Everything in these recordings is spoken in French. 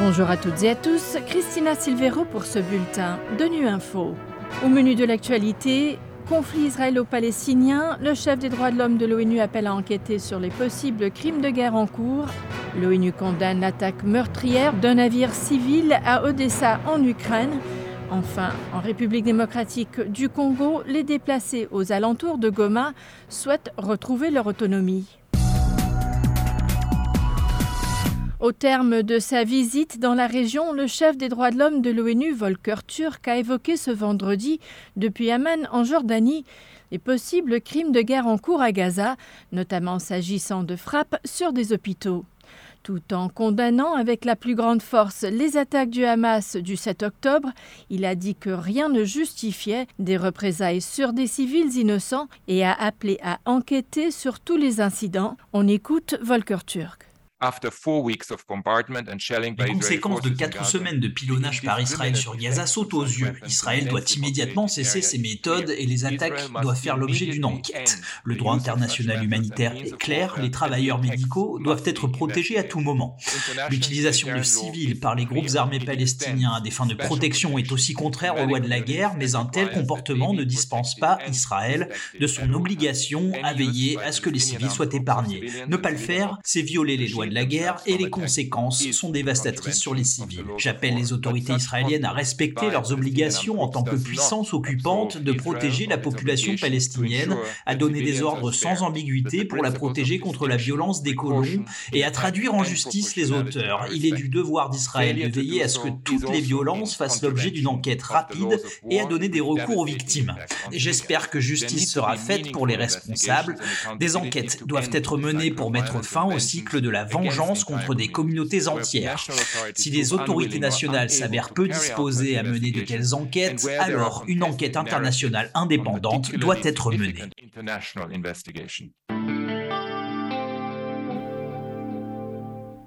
Bonjour à toutes et à tous, Christina Silvero pour ce bulletin de Nu Info. Au menu de l'actualité, conflit israélo-palestinien, le chef des droits de l'homme de l'ONU appelle à enquêter sur les possibles crimes de guerre en cours. L'ONU condamne l'attaque meurtrière d'un navire civil à Odessa en Ukraine. Enfin, en République démocratique du Congo, les déplacés aux alentours de Goma souhaitent retrouver leur autonomie. Au terme de sa visite dans la région, le chef des droits de l'homme de l'ONU, Volker Turk, a évoqué ce vendredi, depuis Amman en Jordanie, les possibles crimes de guerre en cours à Gaza, notamment s'agissant de frappes sur des hôpitaux. Tout en condamnant avec la plus grande force les attaques du Hamas du 7 octobre, il a dit que rien ne justifiait des représailles sur des civils innocents et a appelé à enquêter sur tous les incidents. On écoute Volker Turk. Les conséquences de quatre semaines de pilonnage par Israël sur Gaza sautent aux yeux. Israël doit immédiatement cesser ses méthodes et les attaques doivent faire l'objet d'une enquête. Le droit international humanitaire est clair, les travailleurs médicaux doivent être protégés à tout moment. L'utilisation de civils par les groupes armés palestiniens à des fins de protection est aussi contraire aux lois de la guerre, mais un tel comportement ne dispense pas Israël de son obligation à veiller à ce que les civils soient épargnés. Ne pas le faire, c'est violer les lois de la guerre et les conséquences sont dévastatrices sur les civils. J'appelle les autorités israéliennes à respecter leurs obligations en tant que puissance occupante de protéger la population palestinienne, à donner des ordres sans ambiguïté pour la protéger contre la violence des colons et à traduire en justice les auteurs. Il est du devoir d'Israël de veiller à ce que toutes les violences fassent l'objet d'une enquête rapide et à donner des recours aux victimes. J'espère que justice sera faite pour les responsables. Des enquêtes doivent être menées pour mettre fin au cycle de la vengeance contre des communautés entières. Si les autorités nationales s'avèrent peu disposées à mener de telles enquêtes, alors une enquête internationale indépendante doit être menée.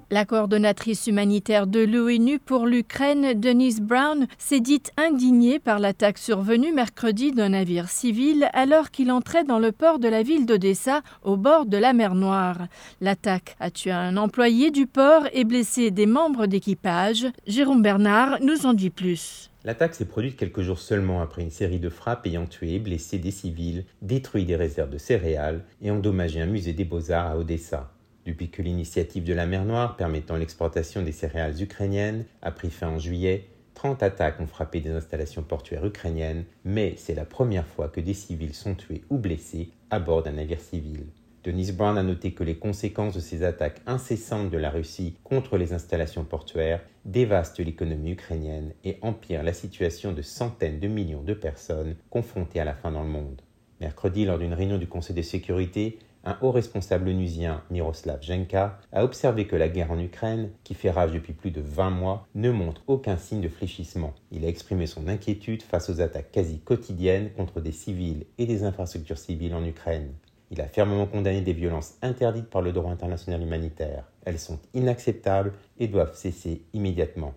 La coordonnatrice humanitaire de l'ONU pour l'Ukraine, Denise Brown, s'est dite indignée par l'attaque survenue mercredi d'un navire civil alors qu'il entrait dans le port de la ville d'Odessa au bord de la mer Noire. L'attaque a tué un employé du port et blessé des membres d'équipage. Jérôme Bernard nous en dit plus. L'attaque s'est produite quelques jours seulement après une série de frappes ayant tué et blessé des civils, détruit des réserves de céréales et endommagé un musée des beaux-arts à Odessa. Depuis que l'initiative de la mer Noire permettant l'exportation des céréales ukrainiennes a pris fin en juillet, 30 attaques ont frappé des installations portuaires ukrainiennes, mais c'est la première fois que des civils sont tués ou blessés à bord d'un navire civil. Denise Brown a noté que les conséquences de ces attaques incessantes de la Russie contre les installations portuaires dévastent l'économie ukrainienne et empirent la situation de centaines de millions de personnes confrontées à la faim dans le monde. Mercredi, lors d'une réunion du Conseil de sécurité, un haut responsable onusien, Miroslav Jenka, a observé que la guerre en Ukraine, qui fait rage depuis plus de 20 mois, ne montre aucun signe de fléchissement. Il a exprimé son inquiétude face aux attaques quasi quotidiennes contre des civils et des infrastructures civiles en Ukraine. Il a fermement condamné des violences interdites par le droit international humanitaire. Elles sont inacceptables et doivent cesser immédiatement.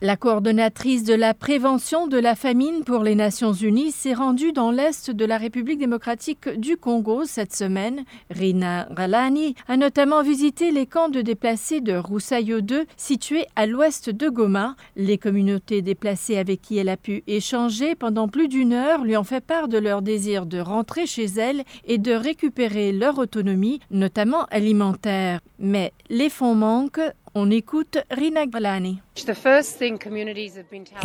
La coordonnatrice de la prévention de la famine pour les Nations Unies s'est rendue dans l'est de la République démocratique du Congo cette semaine. Rina Ralani a notamment visité les camps de déplacés de Roussayo 2 situés à l'ouest de Goma. Les communautés déplacées avec qui elle a pu échanger pendant plus d'une heure lui ont fait part de leur désir de rentrer chez elles et de récupérer leur autonomie, notamment alimentaire. Mais les fonds manquent. On écoute Rina Gralani.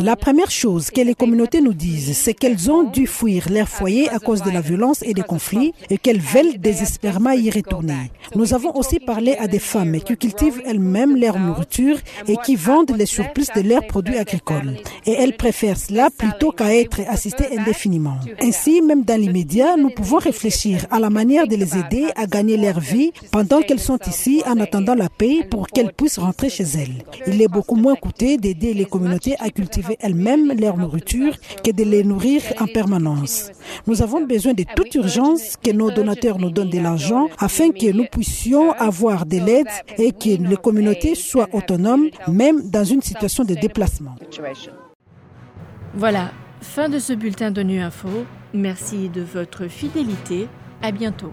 La première chose que les communautés nous disent, c'est qu'elles ont dû fuir leur foyer à cause de la violence et des conflits et qu'elles veulent désespérément y retourner. Nous avons aussi parlé à des femmes qui cultivent elles-mêmes leur nourriture et qui vendent les surplus de leurs produits agricoles. Et elles préfèrent cela plutôt qu'à être assistées indéfiniment. Ainsi, même dans l'immédiat, nous pouvons réfléchir à la manière de les aider à gagner leur vie pendant qu'elles sont ici en attendant la paix pour qu'elles puissent rentrer chez elles. Il est beaucoup moins coûteux d'aider les communautés à cultiver elles-mêmes leur nourriture que de les nourrir en permanence. Nous avons besoin de toute urgence que nos donateurs nous donnent de l'argent afin que nous puissions avoir de l'aide et que les communautés soient autonomes, même dans une situation de déplacement. Voilà, fin de ce bulletin de Nu Info. Merci de votre fidélité. À bientôt.